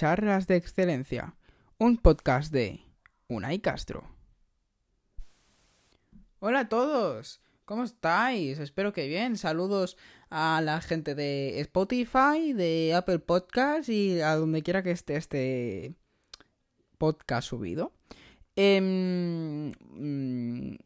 Charlas de Excelencia, un podcast de Unai Castro. Hola a todos, ¿cómo estáis? Espero que bien. Saludos a la gente de Spotify, de Apple Podcast y a donde quiera que esté este podcast subido. Em, mm,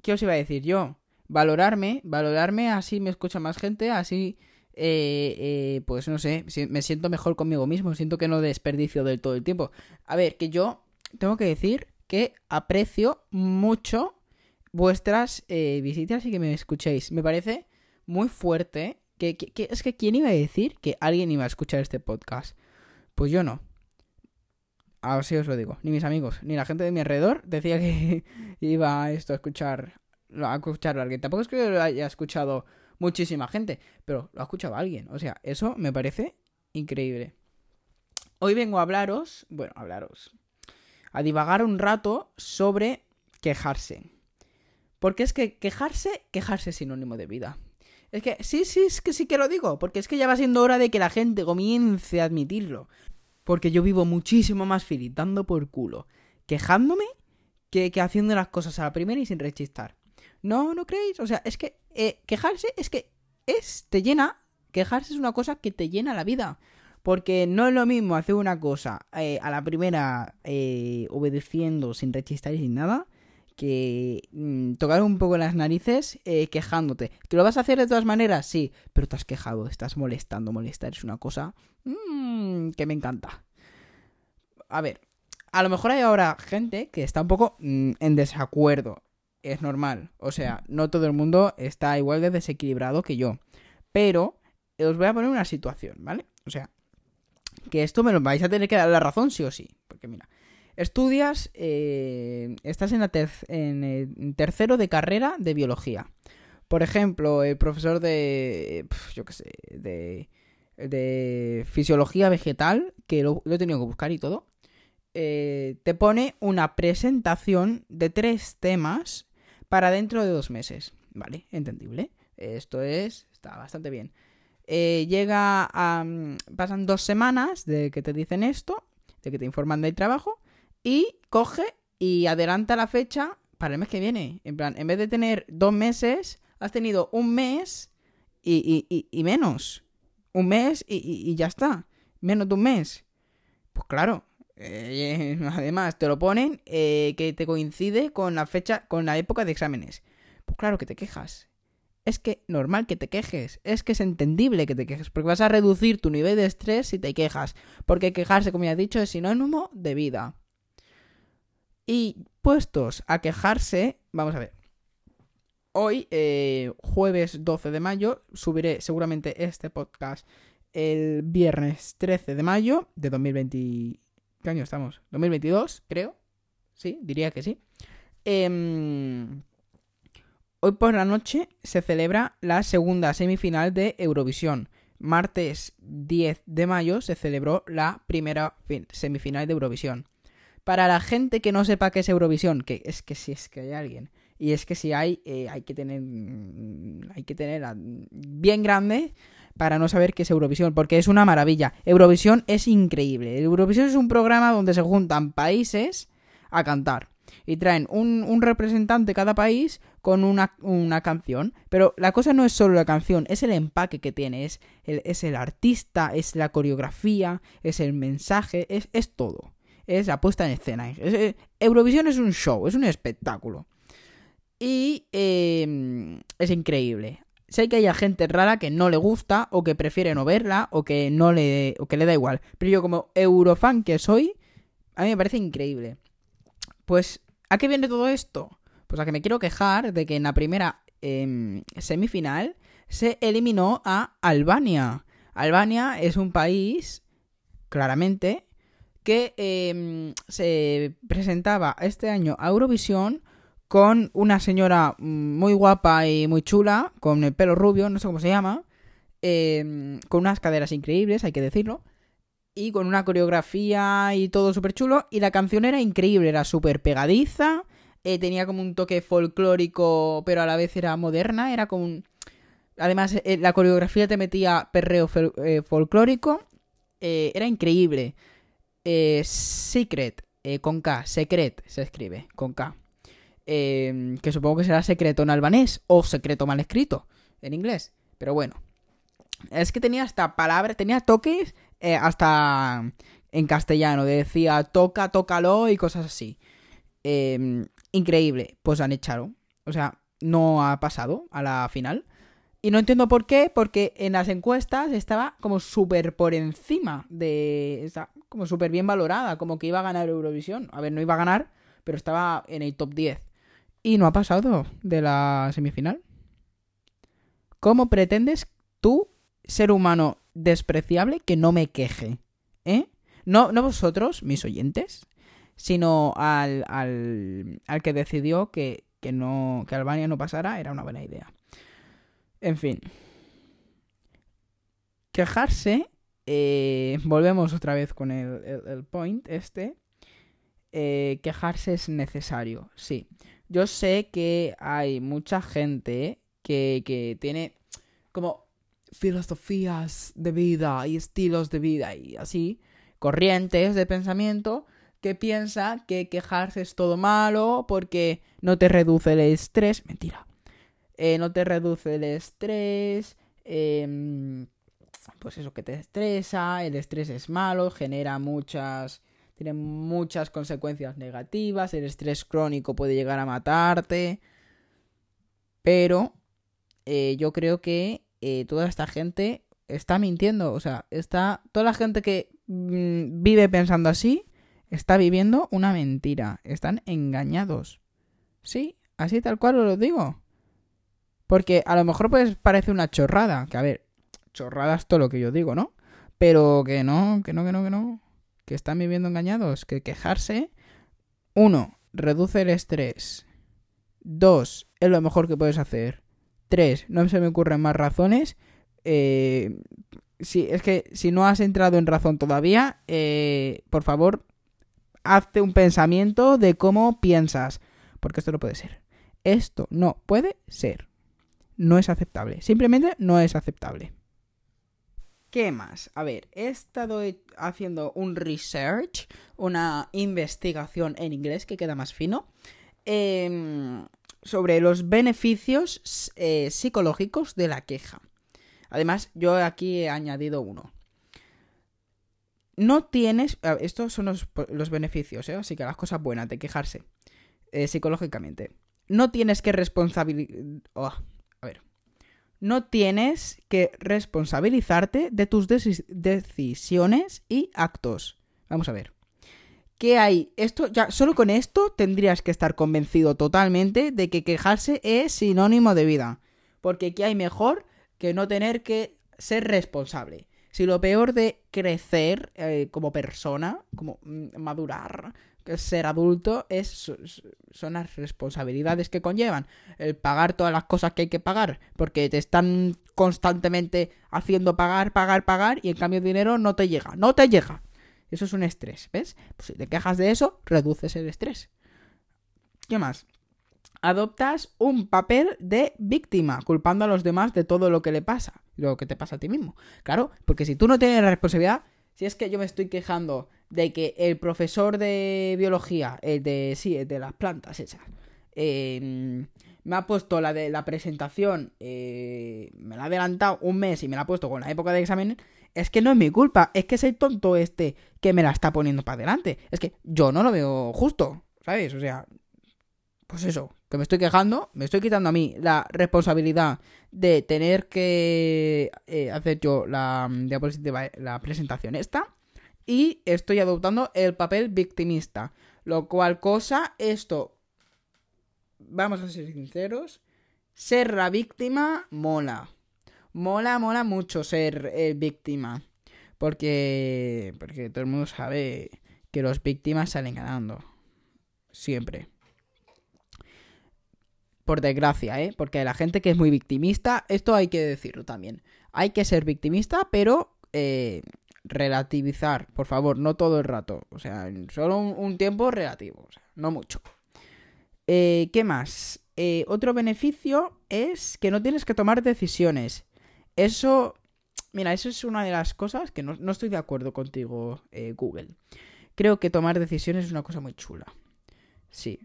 ¿Qué os iba a decir yo? Valorarme, valorarme, así me escucha más gente, así eh, eh, pues no sé, me siento mejor conmigo mismo, siento que no desperdicio del todo el tiempo. A ver, que yo tengo que decir que aprecio mucho vuestras eh, visitas y que me escuchéis. Me parece muy fuerte que, es que ¿quién iba a decir que alguien iba a escuchar este podcast? Pues yo no. Así os lo digo. Ni mis amigos, ni la gente de mi alrededor decía que iba esto a escuchar a escucharlo a alguien. Tampoco es que lo haya escuchado muchísima gente, pero lo ha escuchado alguien. O sea, eso me parece increíble. Hoy vengo a hablaros, bueno, a hablaros, a divagar un rato sobre quejarse. Porque es que quejarse, quejarse es sinónimo de vida. Es que sí, sí, es que sí que lo digo, porque es que ya va siendo hora de que la gente comience a admitirlo. Porque yo vivo muchísimo más feliz dando por culo, quejándome, que, que haciendo las cosas a la primera y sin rechistar. ¿No, no creéis? O sea, es que eh, quejarse es que es, te llena, quejarse es una cosa que te llena la vida. Porque no es lo mismo hacer una cosa eh, a la primera eh, obedeciendo sin rechistar y sin nada que mm, tocar un poco las narices quejándote. ¿Que lo vas a hacer de todas maneras? Sí, pero te has quejado, estás molestando. Molestar es una cosa mm, que me encanta. A ver, a lo mejor hay ahora gente que está un poco mm, en desacuerdo es normal. O sea, no todo el mundo está igual de desequilibrado que yo. Pero os voy a poner una situación, ¿vale? O sea, que esto me lo vais a tener que dar la razón sí o sí. Porque mira, estudias, eh, estás en, la en tercero de carrera de biología. Por ejemplo, el profesor de, yo qué sé, de, de fisiología vegetal, que lo, he tenido que buscar y todo, eh, te pone una presentación de tres temas para dentro de dos meses. Vale, entendible. Esto es, está bastante bien. Eh, llega pasan dos semanas de que te dicen esto, de que te informan del trabajo, y coge y adelanta la fecha para el mes que viene. En plan, en vez de tener dos meses, has tenido un mes y, y, y, menos. Un mes y, ya está. Menos de un mes. Pues claro, eh, además, te lo ponen eh, que te coincide con la fecha, con la época de exámenes. Pues claro que te quejas. Es que normal que te quejes. Es que es entendible que te quejes. Porque vas a reducir tu nivel de estrés si te quejas. Porque quejarse, como ya he dicho, es sinónimo de vida. Y puestos a quejarse, vamos a ver. Hoy, eh, jueves 12 de mayo, subiré seguramente este podcast el viernes 13 de mayo de 2020. ¿Qué año estamos? ¿2022? Creo. Sí, diría que sí. Em, hoy por la noche se celebra la segunda semifinal de Eurovisión. Martes 10 de mayo se celebró la primera semifinal de Eurovisión. Para la gente que no sepa qué es Eurovisión, que es que si es que hay alguien, y es que si hay, eh, hay que tener, hay que tenerla bien grande para no saber qué es Eurovisión, porque es una maravilla. Eurovisión es increíble. Eurovisión es un programa donde se juntan países a cantar. Y traen un, representante cada país con una, canción. Pero la cosa no es solo la canción, es el empaque que tiene. Es el, es el artista, es la coreografía, es el mensaje, es, es todo. Es la puesta en escena. Eurovisión es un show, es un espectáculo. Y eh, es increíble sé que haya gente rara que no le gusta o que prefiere no verla o que no le o que le da igual, pero yo como eurofan que soy, a mí me parece increíble. Pues ¿a qué viene todo esto? Pues a que me quiero quejar de que en la primera em, semifinal se eliminó a Albania. Albania es un país, claramente, que em, se presentaba este año a Eurovisión con una señora muy guapa y muy chula, con el pelo rubio, no sé cómo se llama, em, con unas caderas increíbles, hay que decirlo, y con una coreografía y todo súper chulo, y la canción era increíble, era súper pegadiza, eh, tenía como un toque folclórico, pero a la vez era moderna, era como un... Además, eh, la coreografía te metía perreo eh, folclórico, era increíble. Secret, con K, Secret se escribe, con K. Eh, que supongo que será secreto en albanés o secreto mal escrito en inglés. Pero bueno. Es que tenía hasta palabras, tenía toques eh, hasta en castellano. Decía toca, tócalo y cosas así. Eh, increíble. Pues han echado. O sea, no ha pasado a la final. Y no entiendo por qué, porque en las encuestas estaba como súper por encima de... Está como súper bien valorada, como que iba a ganar Eurovisión. A ver, no iba a ganar, pero estaba en el top 10. Y no ha pasado de la semifinal. ¿Cómo pretendes tú, ser humano despreciable, que no me queje? ¿Eh? No, no vosotros, mis oyentes, sino al, al, al que decidió que, que, no, que Albania no pasara, era una buena idea. En fin. Quejarse. Eh, volvemos otra vez con el, el, point este. Eh, quejarse es necesario, sí. Yo sé que hay mucha gente que, que tiene como filosofías de vida y estilos de vida y así, corrientes de pensamiento que piensa que quejarse es todo malo porque no te reduce el estrés. Mentira. Eh, no te reduce el estrés. Eh, pues eso que te estresa. El estrés es malo, genera muchas. Tiene muchas consecuencias negativas. El estrés crónico puede llegar a matarte. Pero eh, yo creo que eh, toda esta gente está mintiendo. O sea, está. Toda la gente que mmm, vive pensando así está viviendo una mentira. Están engañados. Sí, así tal cual lo digo. Porque a lo mejor pues parece una chorrada. Que a ver, chorrada es todo lo que yo digo, ¿no? Pero que no, que no, que no, que no. Que están viviendo engañados. Que quejarse. Uno, reduce el estrés. Dos, es lo mejor que puedes hacer. Tres, no se me ocurren más razones. Eh, si, es que si no has entrado en razón todavía, eh, por favor, hazte un pensamiento de cómo piensas. Porque esto no puede ser. Esto no puede ser. No es aceptable. Simplemente no es aceptable. ¿Qué más? A ver, he estado haciendo un research, una investigación en inglés que queda más fino, eh, sobre los beneficios eh, psicológicos de la queja. Además, yo aquí he añadido uno. No tienes. Estos son los, los beneficios, ¿eh? así que las cosas buenas de quejarse eh, psicológicamente. No tienes que responsabilizar. Oh. No tienes que responsabilizarte de tus decisiones y actos. Vamos a ver. ¿Qué hay? Esto ya solo con esto tendrías que estar convencido totalmente de que quejarse es sinónimo de vida, porque qué hay mejor que no tener que ser responsable. Si lo peor de crecer eh, como persona, como madurar, ser adulto, es, son las responsabilidades que conllevan. El pagar todas las cosas que hay que pagar, porque te están constantemente haciendo pagar, pagar, pagar, y en cambio el dinero no te llega, no te llega. Eso es un estrés, ¿ves? Pues si te quejas de eso, reduces el estrés. ¿Qué más? Adoptas un papel de víctima, culpando a los demás de todo lo que le pasa, lo que te pasa a ti mismo. Claro, porque si tú no tienes la responsabilidad, si es que yo me estoy quejando de que el profesor de biología, el de, sí, el de las plantas esas, eh, me ha puesto la de la presentación, eh, me la ha adelantado un mes y me la ha puesto con la época de examen, es que no es mi culpa, es que es el tonto este que me la está poniendo para adelante. Es que yo no lo veo justo, ¿sabes? O sea, pues eso, que me estoy quejando, me estoy quitando a mí la responsabilidad de tener que eh, hacer yo la diapositiva, la presentación esta, y estoy adoptando el papel victimista. Lo cual cosa, esto, vamos a ser sinceros, ser la víctima mola mola, mola mucho ser eh, víctima. Porque, porque todo el mundo sabe que los víctimas salen ganando. Siempre. Por desgracia, ¿eh? Porque la gente que es muy victimista, esto hay que decirlo también. Hay que ser victimista, pero eh, relativizar, por favor, no todo el rato. O sea, solo un, tiempo relativo, o sea, no mucho. Eh, ¿Qué más? Eh, otro beneficio es que no tienes que tomar decisiones. Eso, mira, eso es una de las cosas que no, no estoy de acuerdo contigo, eh, Google. creo que tomar decisiones es una cosa muy chula. Sí.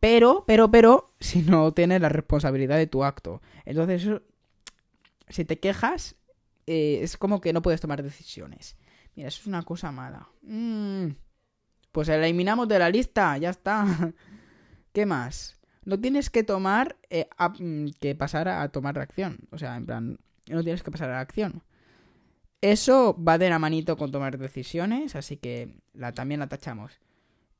Pero, pero, pero, si no tienes la responsabilidad de tu acto. Entonces, si te quejas, eh, es como que no puedes tomar decisiones. Mira, eso es una cosa mala. Mm. Pues eliminamos de la lista, ya está. ¿Qué más? No tienes que tomar, eh, mm, que pasar a tomar acción. O sea, en plan, no tienes que pasar a la acción. Eso va de la manito con tomar decisiones, así que la, también la tachamos.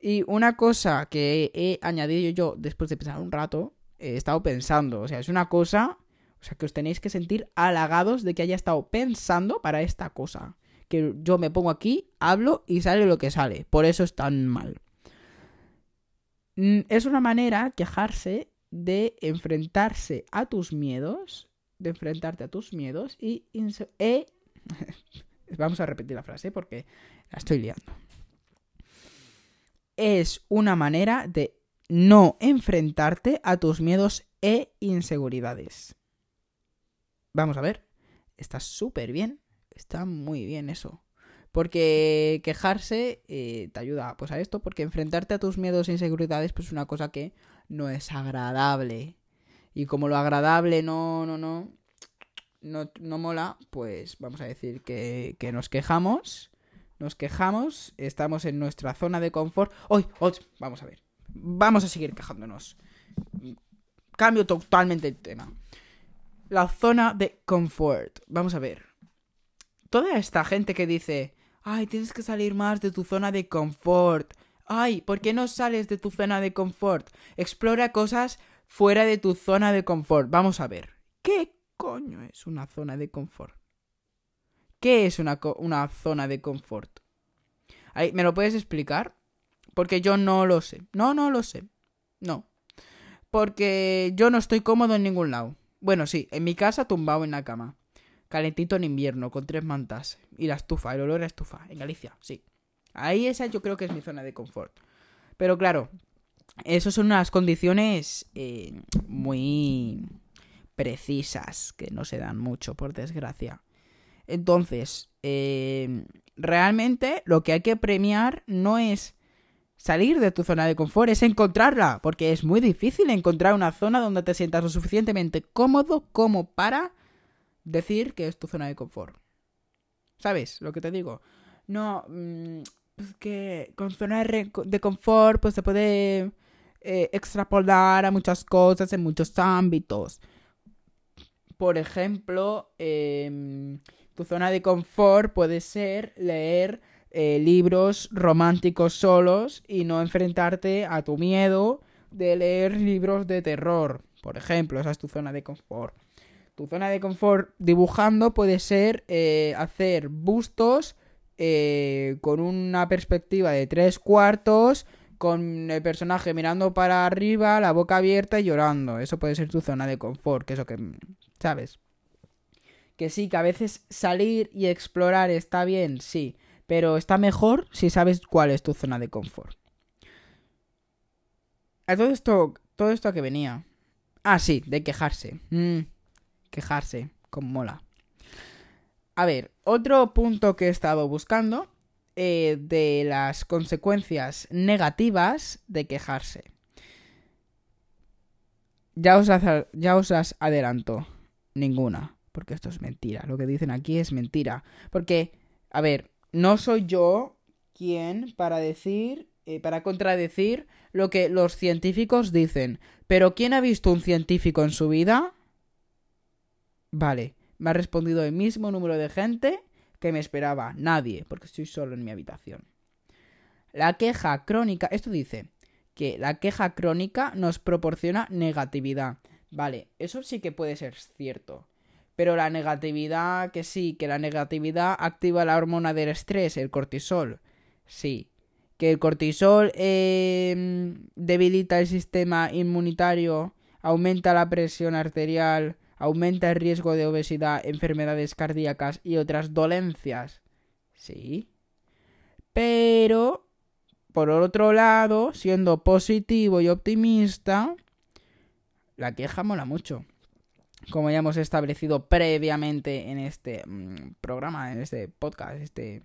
Y una cosa que he añadido yo después de pensar un rato, he estado pensando, o sea, es una cosa, o sea, que os tenéis que sentir halagados de que haya estado pensando para esta cosa. Que yo me pongo aquí, hablo y sale lo que sale. Por eso es tan mal. Mm, es una manera, quejarse, de enfrentarse a tus miedos, de enfrentarte a tus miedos y... E Vamos a repetir la frase porque la estoy liando. Es una manera de no enfrentarte a tus miedos e inseguridades. Vamos a ver. Está súper bien. Está muy bien eso. Porque quejarse eh, te ayuda pues a esto, porque enfrentarte a tus miedos e inseguridades pues es una cosa que no es agradable. Y como lo agradable no, no, no, no, no mola, pues vamos a decir que, que, nos quejamos, nos quejamos, estamos en nuestra zona de confort. ¡Hoy! Vamos a ver, vamos a seguir quejándonos. Cambio totalmente el tema. La zona de confort. Vamos a ver. Toda esta gente que dice, ay, tienes que salir más de tu zona de confort. Ay, ¿por qué no sales de tu zona de confort? Explora cosas fuera de tu zona de confort. Vamos a ver. ¿Qué coño es una zona de confort? ¿Qué es una, una zona de confort? ¿Me lo puedes explicar? Porque yo no lo sé. No, no lo sé. No. Porque yo no estoy cómodo en ningún lado. Bueno, sí, en mi casa tumbado en la cama calentito en invierno, con tres mantas. Y la estufa, el olor a estufa, en Galicia, sí. Ahí esa yo creo que es mi zona de confort. Pero claro, esas son unas condiciones eh, muy precisas, que no se dan mucho, por desgracia. Entonces, eh, realmente lo que hay que premiar no es salir de tu zona de confort, es encontrarla, porque es muy difícil encontrar una zona donde te sientas lo suficientemente cómodo como para decir que es tu zona de confort. ¿Sabes lo que te digo? No, mm, es que con zona de confort pues se puede eh, extrapolar a muchas cosas en muchos ámbitos. Por ejemplo, em, tu zona de confort puede ser leer eh, libros románticos solos y no enfrentarte a tu miedo de leer libros de terror. Por ejemplo, esa es tu zona de confort. Tu zona de confort dibujando puede ser eh, hacer bustos eh, con una perspectiva de tres cuartos, con el personaje mirando para arriba, la boca abierta y llorando. Eso puede ser tu zona de confort, que eso que... ¿Sabes? Que sí, que a veces salir y explorar está bien, sí, pero está mejor si sabes cuál es tu zona de confort. A todo esto, todo esto a que venía. Ah, sí, de quejarse. Mm quejarse, con mola. A ver, otro punto que he estado buscando eh, de las consecuencias negativas de quejarse. Ya os, ya os adelanto, ninguna, porque esto es mentira. Lo que dicen aquí es mentira. Porque, a ver, no soy yo quien para decir, eh, para contradecir lo que los científicos dicen. Pero ¿quién ha visto un científico en su vida? Vale, me ha respondido el mismo número de gente que me esperaba. Nadie, porque estoy solo en mi habitación. La queja crónica, esto dice que la queja crónica nos proporciona negatividad. Vale, eso sí que puede ser cierto. Pero la negatividad, que sí, que la negatividad activa la hormona del estrés, el cortisol. Sí. Que el cortisol eh, debilita el sistema inmunitario, aumenta la presión arterial, aumenta el riesgo de obesidad, enfermedades cardíacas y otras dolencias. Sí. Pero, por otro lado, siendo positivo y optimista, la queja mola mucho. Como ya hemos establecido previamente en este mm, programa, en este podcast, este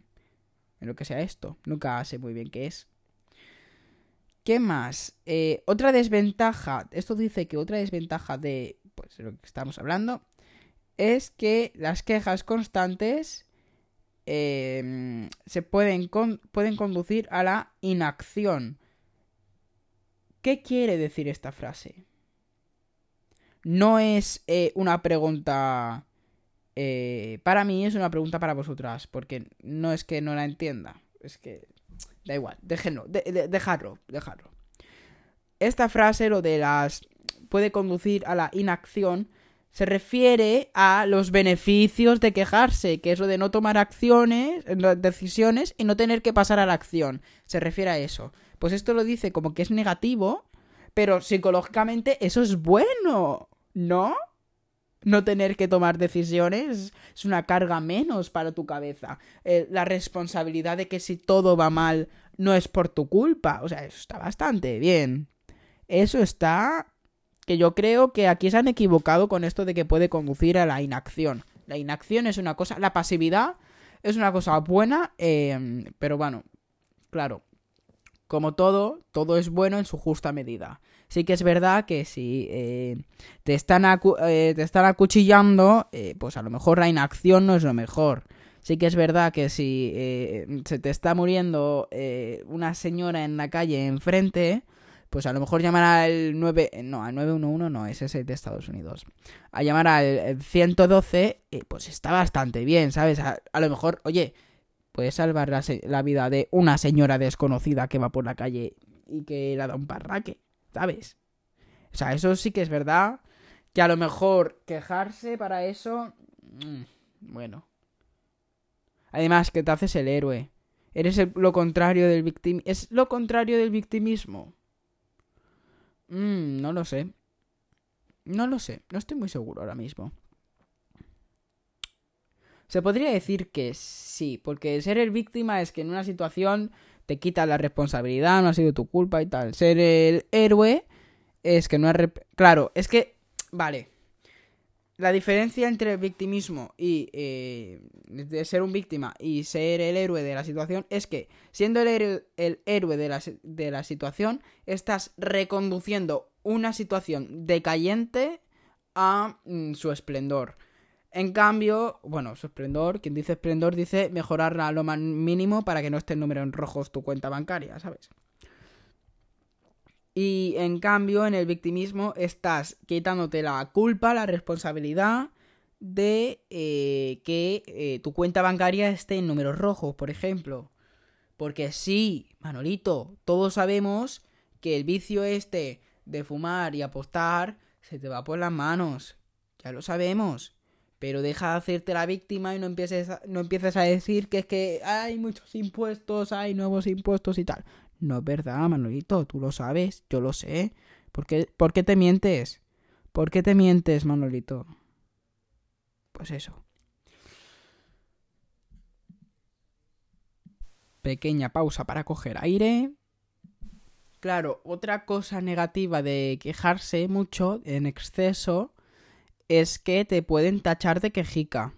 en lo que sea esto. Nunca sé muy bien qué es. ¿Qué más? Eh, otra desventaja, esto dice que otra desventaja de pues, lo que estamos hablando es que las quejas constantes em, se pueden, pueden conducir a la inacción. ¿Qué quiere decir esta frase? No es eh, una pregunta... Eh, para mí es una pregunta para vosotras, porque no es que no la entienda, es que Da igual, déjenlo, dejarlo, dejarlo. Esta frase, lo de las puede conducir a la inacción, se refiere a los beneficios de quejarse, que es lo de no tomar acciones, decisiones y no tener que pasar a la acción. Se refiere a eso. Pues esto lo dice como que es negativo, pero psicológicamente eso es bueno, ¿no? no tener que tomar decisiones es una carga menos para tu cabeza. Eh, la responsabilidad de que si todo va mal no es por tu culpa. O sea, eso está bastante bien. Eso está... que yo creo que aquí se han equivocado con esto de que puede conducir a la inacción. La inacción es una cosa... La pasividad es una cosa buena, em, pero bueno, claro. Como todo, todo es bueno en su justa medida sí que es verdad que si eh, te, están eh, te están acuchillando, eh, pues a lo mejor la inacción no es lo mejor. Sí que es verdad que si se te está muriendo una señora en la calle enfrente, pues a lo mejor llamar al 9, no, al 911 no, es el de Estados Unidos. A llamar al 112, pues está bastante bien, ¿sabes? A, lo mejor, oye, puedes salvar la, la, vida de una señora desconocida que va por la calle y que le da un parraque. ¿Sabes? O sea, eso sí que es verdad. Que a lo mejor quejarse para eso. Mm, bueno. Además, que te haces el héroe. Eres lo contrario del victimismo. Es lo contrario del victimismo. Mmm, no lo sé. No lo sé. No estoy muy seguro ahora mismo. Se podría decir que sí, porque ser el víctima es que en una situación te quita la responsabilidad, no ha sido tu culpa y tal. Ser el héroe es que no es... Claro, es que... Vale. La diferencia entre el victimismo y eh, de ser un víctima y ser el héroe de la situación es que siendo el héroe, el héroe de, la, de la situación estás reconduciendo una situación decayente a mm, su esplendor. En cambio, bueno, su quien dice esplendor dice mejorarla a lo más mínimo para que no esté en número en rojos tu cuenta bancaria, ¿sabes? Y en cambio, en el victimismo estás quitándote la culpa, la responsabilidad de eh, que eh, tu cuenta bancaria esté en números rojos, por ejemplo. Porque sí, Manolito, todos sabemos que el vicio este de fumar y apostar se te va por las manos. Ya lo sabemos pero deja de hacerte la víctima y no empieces, a, no empieces a decir que es que hay muchos impuestos, hay nuevos impuestos y tal. No es verdad, Manolito, tú lo sabes, yo lo sé. ¿Por ¿Por qué te mientes? ¿Por qué te mientes, Manolito? Pues eso. Pequeña pausa para coger aire. Claro, otra cosa negativa de quejarse mucho en exceso es que te pueden tachar de quejica.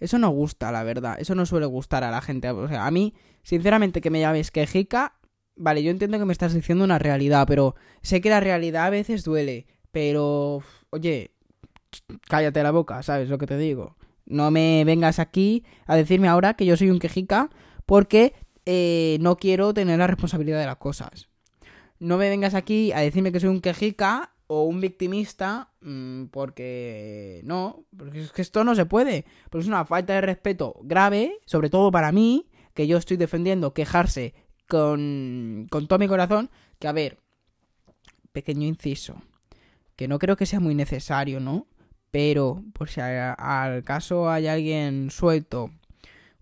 Eso no gusta, la verdad. Eso no suele gustar a la gente. O sea, a mí, sinceramente, que me llames quejica, vale, yo entiendo que me estás diciendo una realidad, pero sé que la realidad a veces duele. Pero, oye, cállate la boca, ¿sabes lo que te digo? No me vengas aquí a decirme ahora que yo soy un quejica porque eh, no quiero tener la responsabilidad de las cosas. No me vengas aquí a decirme que soy un quejica o un victimista, porque no, porque es que esto no se puede, porque es una falta de respeto grave, sobre todo para mí, que yo estoy defendiendo quejarse con, con todo mi corazón, que a ver, pequeño inciso, que no creo que sea muy necesario, ¿no? Pero, por si al caso hay alguien suelto,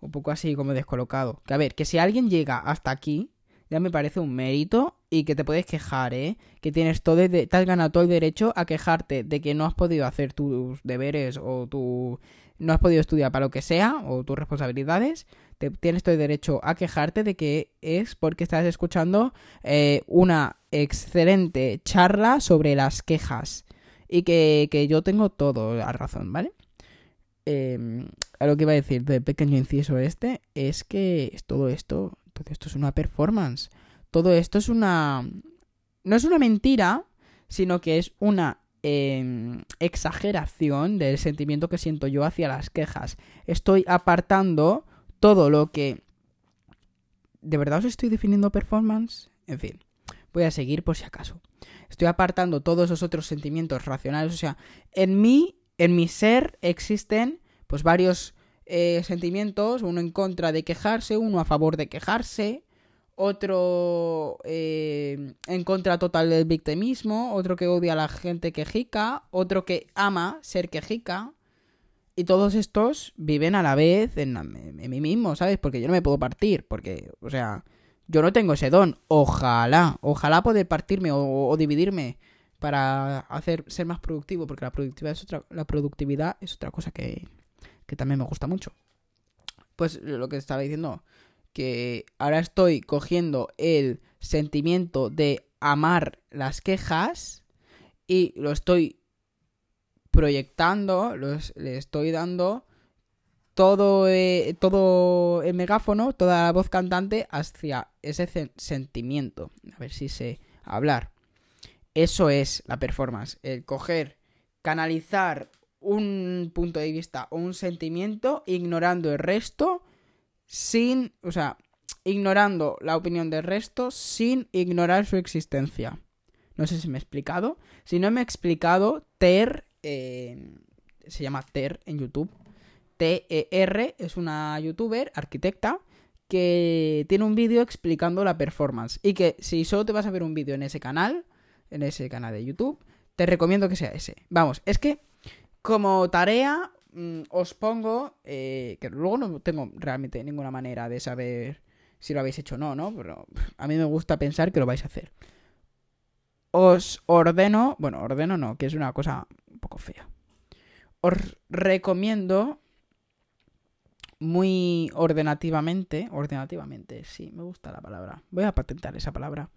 un poco así como descolocado, que a ver, que si alguien llega hasta aquí, ya me parece un mérito y que te puedes quejar, ¿eh? Que tienes todo, te has ganado todo el derecho a quejarte de que no has podido hacer tus deberes o tu no has podido estudiar para lo que sea o tus responsabilidades, te, tienes todo el derecho a quejarte de que es porque estás escuchando eh, una excelente charla sobre las quejas y que, que yo tengo todo la razón, ¿vale? em, a lo que iba a decir de pequeño inciso este es que todo esto, todo esto es una performance. Todo esto es una... No es una mentira, sino que es una em, exageración del sentimiento que siento yo hacia las quejas. Estoy apartando todo lo que... ¿De verdad os estoy definiendo performance? En fin, voy a seguir por si acaso. Estoy apartando todos esos otros sentimientos racionales. O sea, en mí, en mi ser, existen pues varios eh, sentimientos. Uno en contra de quejarse, uno a favor de quejarse otro eh, en contra total del victimismo, otro que odia a la gente quejica, otro que ama ser quejica. Y todos estos viven a la vez en, mí mismo, ¿sabes? Porque yo no me puedo partir, porque, o sea, yo no tengo ese don. Ojalá, ojalá poder partirme o, dividirme para hacer ser más productivo, porque la productividad es otra, la productividad es otra cosa que, que también me gusta mucho. Pues lo que estaba diciendo, que ahora estoy cogiendo el sentimiento de amar las quejas y lo estoy proyectando, le estoy dando todo, eh, todo el megáfono, toda la voz cantante hacia ese sentimiento. A ver si sé hablar. Eso es la performance, el coger, canalizar un punto de vista o un sentimiento ignorando el resto sin, o sea, ignorando la opinión del resto sin ignorar su existencia. No sé si me he explicado. Si no me he explicado, Ter, eh, se llama Ter en YouTube. T-E-R es una youtuber, arquitecta, que tiene un vídeo explicando la performance. Y que si solo te vas a ver un vídeo en ese canal, en ese canal de YouTube, te recomiendo que sea ese. Vamos, es que como tarea Mm, os pongo, eh, que luego no tengo realmente ninguna manera de saber si lo habéis hecho o no, ¿no? Pero a mí me gusta pensar que lo vais a hacer. Os ordeno, bueno, ordeno no, que es una cosa un poco fea. Os recomiendo muy ordenativamente, ordenativamente, sí, me gusta la palabra. Voy a patentar esa palabra.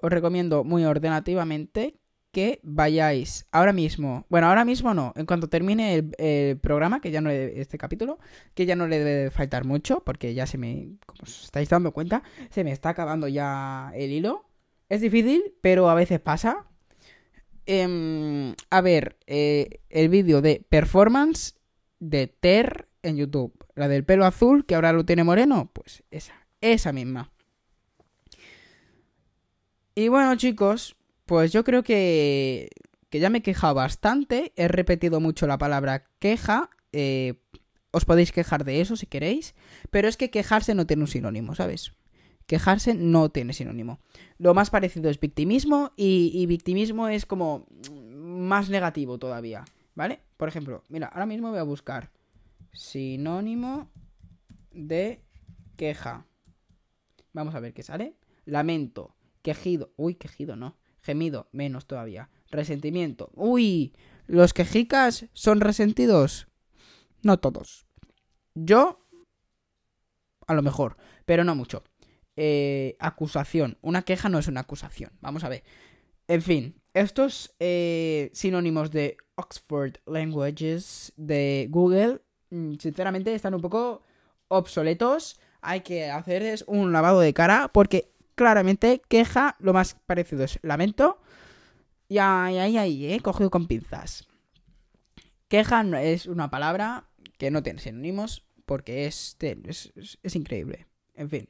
Os recomiendo muy ordenativamente que vayáis ahora mismo, bueno, ahora mismo no, en cuanto termine el, programa, que ya no este capítulo, que ya no le debe faltar mucho, porque ya se me, como os estáis dando cuenta, se me está acabando ya el hilo. Es difícil, pero a veces pasa. Em, a ver, eh, el vídeo de performance de Ter en YouTube. La del pelo azul, que ahora lo tiene moreno, pues esa, esa misma. Y bueno, chicos, pues yo creo que, que ya me he quejado bastante. He repetido mucho la palabra queja. Eh, os podéis quejar de eso si queréis. Pero es que quejarse no tiene un sinónimo, ¿sabes? Quejarse no tiene sinónimo. Lo más parecido es victimismo y, y victimismo es como más negativo todavía, ¿vale? Por ejemplo, mira, ahora mismo voy a buscar sinónimo de queja. Vamos a ver qué sale. Lamento, quejido. Uy, quejido no. Gemido, menos todavía. Resentimiento. Uy, ¿los quejicas son resentidos? No todos. Yo, a lo mejor, pero no mucho. Eh, acusación. Una queja no es una acusación. Vamos a ver. En fin, estos eh, sinónimos de Oxford Languages de Google, mm, sinceramente, están un poco obsoletos. Hay que hacerles un lavado de cara porque claramente queja, lo más parecido es lamento. Y ahí, ahí, ahí, eh, cogido con pinzas. Queja es una palabra que no tiene sinónimos porque es, es, es increíble. En fin.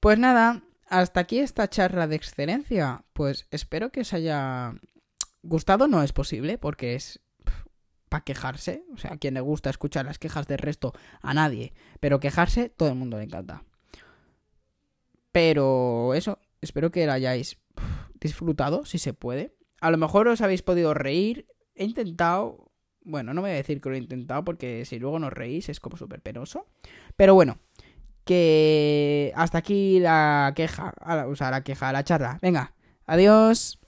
Pues nada, hasta aquí esta charla de excelencia. Pues espero que os haya gustado. No es posible porque es para quejarse. O sea, a quien le gusta escuchar las quejas del resto, a nadie. Pero quejarse, todo el mundo le encanta. Pero eso, espero que lo hayáis disfrutado, si se puede. A lo mejor os habéis podido reír. He intentado... Bueno, no voy a decir que lo he intentado porque si luego no reís es como súper penoso. Pero bueno, que hasta aquí la queja, o sea, la queja, la charla. Venga, adiós.